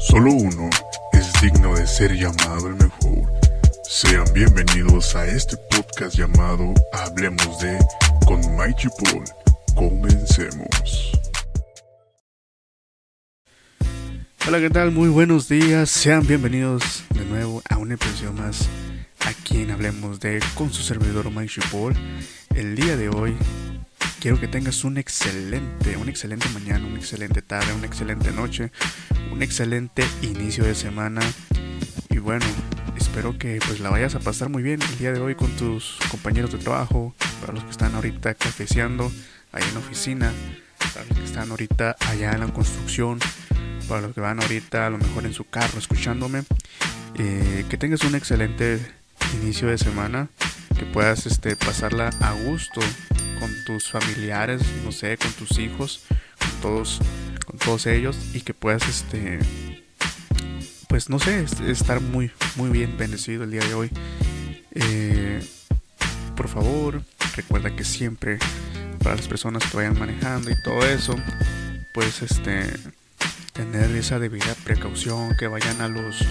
Solo uno es digno de ser llamado el mejor. Sean bienvenidos a este podcast llamado Hablemos de con Mike Paul. Comencemos. Hola, ¿qué tal? Muy buenos días. Sean bienvenidos de nuevo a una episodio más aquí en Hablemos de con su servidor Mike Paul. El día de hoy quiero que tengas un excelente, un excelente mañana, una excelente tarde, una excelente noche, un excelente inicio de semana. Y bueno, espero que pues la vayas a pasar muy bien el día de hoy con tus compañeros de trabajo, para los que están ahorita cafeceando ahí en la oficina, para los que están ahorita allá en la construcción, para los que van ahorita a lo mejor en su carro escuchándome. Eh, que tengas un excelente inicio de semana, que puedas este, pasarla a gusto con tus familiares, no sé, con tus hijos, con todos, con todos ellos y que puedas, este, pues no sé, estar muy, muy bien bendecido el día de hoy. Eh, por favor, recuerda que siempre para las personas que vayan manejando y todo eso, pues este tener esa debida precaución, que vayan a los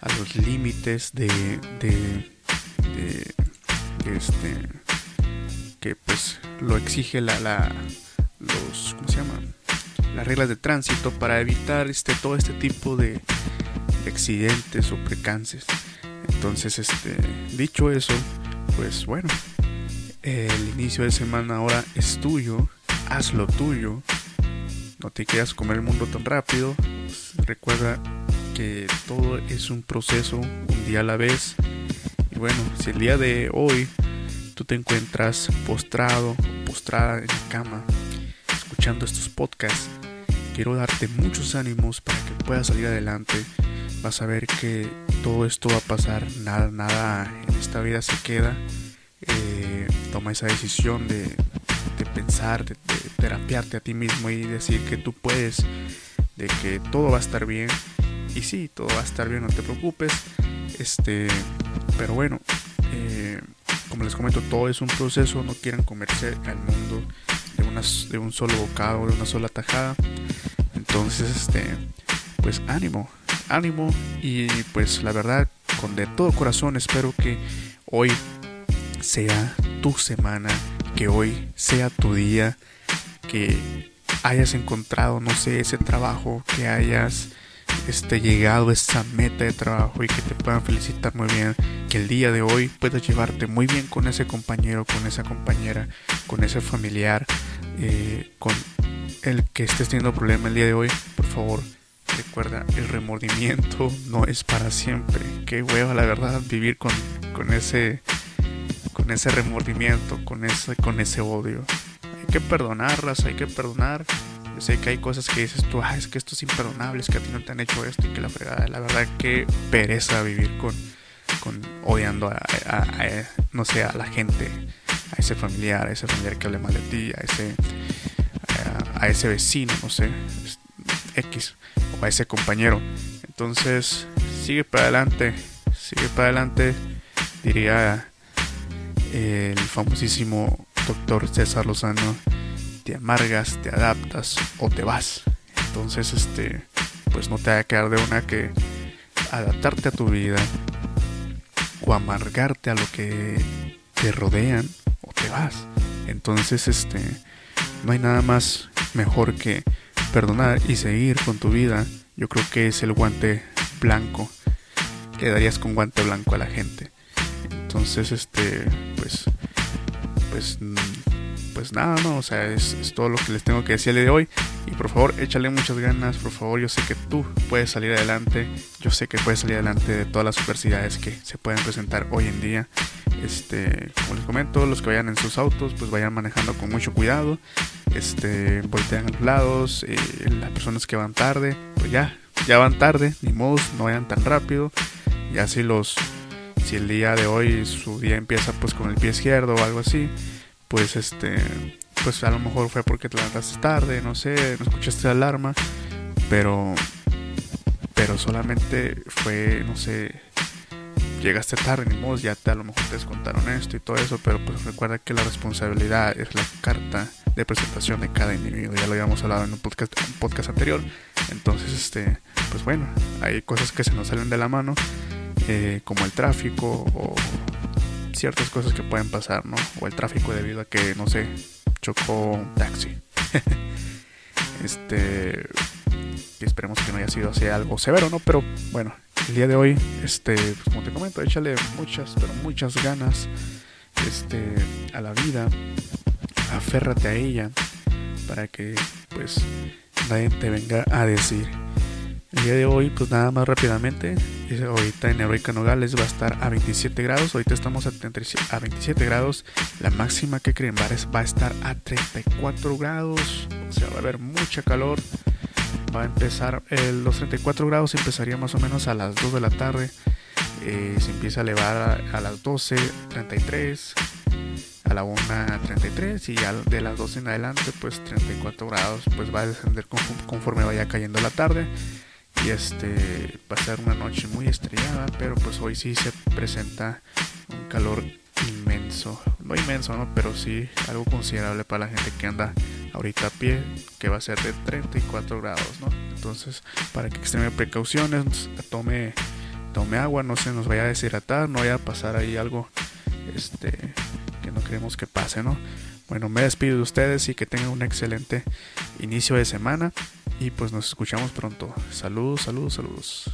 a los límites de, de, de este que pues lo exige la, la los ¿cómo se llama? las reglas de tránsito para evitar este todo este tipo de, accidentes o precances entonces este dicho eso pues bueno el inicio de semana ahora es tuyo haz lo tuyo no te quieras comer el mundo tan rápido. Recuerda que todo es un proceso un día a la vez. Y bueno si el día de hoy tú te encuentras postrado postrada en la cama escuchando estos podcasts, quiero darte muchos ánimos para que puedas salir adelante. Vas a ver que todo esto va a pasar, nada, nada en esta vida se queda. Eh, toma esa decisión de, de pensar, de, de terapiarte a ti mismo y decir que tú puedes, de que todo va a estar bien. Y sí, todo va a estar bien, no te preocupes. Este, pero bueno, eh, como les comento, todo es un proceso, no quieran comerse al mundo de, de un solo bocado, de una sola tajada. Entonces, este, pues ánimo, ánimo y pues la verdad, con de todo corazón espero que hoy sea tu semana, que hoy sea tu día, que hayas encontrado, no sé, ese trabajo, que hayas este, llegado a esa meta de trabajo y que te puedan felicitar muy bien, que el día de hoy puedas llevarte muy bien con ese compañero, con esa compañera, con ese familiar, eh, con el que estés teniendo problema el día de hoy, por favor, recuerda, el remordimiento no es para siempre. Qué hueva, la verdad, vivir con, con ese con ese remordimiento, con ese, con ese odio. Hay que perdonarlas, hay que perdonar sé que hay cosas que dices tú, ah, es que esto es imperdonable, es que a ti no te han hecho esto y que la fregada. La verdad que pereza vivir con, con odiando a, no sé, a la gente, a ese familiar, a ese familiar que hable mal de ti, a ese, a, ese vecino, no sé, X, o a ese compañero. Entonces, sigue para adelante, sigue para adelante, diría el famosísimo doctor César Lozano te amargas, te adaptas o te vas. Entonces, este, pues no te va a quedar de una que adaptarte a tu vida o amargarte a lo que te rodean o te vas. Entonces, este, no hay nada más mejor que perdonar y seguir con tu vida. Yo creo que es el guante blanco que darías con guante blanco a la gente. Entonces, este, pues, pues pues nada, no, o sea, es, todo lo que les tengo que decir el día de hoy. Y por favor, échale muchas ganas, por favor, yo sé que tú puedes salir adelante, yo sé que puedes salir adelante de todas las adversidades que se pueden presentar hoy en día. Este, como les comento, los que vayan en sus autos, pues vayan manejando con mucho cuidado, este, voltean a los lados, eh, las personas que van tarde, pues ya, ya van tarde, ni modo, no vayan tan rápido, y así los, si el día de hoy su día empieza pues con el pie izquierdo o algo así, pues este, pues a lo mejor fue porque te levantaste tarde, no sé, no escuchaste la alarma, pero, pero solamente fue, no sé, llegaste tarde, ni modo, ya te, a lo mejor te descontaron esto y todo eso, pero pues recuerda que la responsabilidad es la carta de presentación de cada individuo, ya lo habíamos hablado en un podcast, un podcast anterior, entonces, este, pues bueno, hay cosas que se nos salen de la mano, eh, como el tráfico o ciertas cosas que pueden pasar, ¿no? O el tráfico debido a que, no sé, chocó un taxi. este, y esperemos que no haya sido así algo severo, ¿no? Pero bueno, el día de hoy, este, pues como te comento, échale muchas, pero muchas ganas, este, a la vida, aférrate a ella, para que, pues, nadie te venga a decir. El día de hoy, pues nada más rápidamente, ahorita en Heroica Nogales va a estar a 27 grados, ahorita estamos a, 27 grados, la máxima que creen va a estar a 34 grados, o sea, va a haber mucha calor, va a empezar, los 34 grados empezaría más o menos a las 2 de la tarde, eh, se empieza a elevar a, las 12, 33, a la 1, 33 y ya de las 12 en adelante pues 34 grados pues va a descender conforme vaya cayendo la tarde y este ser una noche muy estrellada pero pues hoy sí se presenta un calor inmenso. No inmenso no pero sí algo considerable para la gente que anda ahorita a pie que va a ser de 34 grados no entonces para que extreme precauciones tome tome agua no se nos vaya a deshidratar no vaya a pasar ahí algo este que no queremos que pase no bueno me despido de ustedes y que tengan un excelente inicio de semana y pues nos escuchamos pronto. Saludos, saludos, saludos.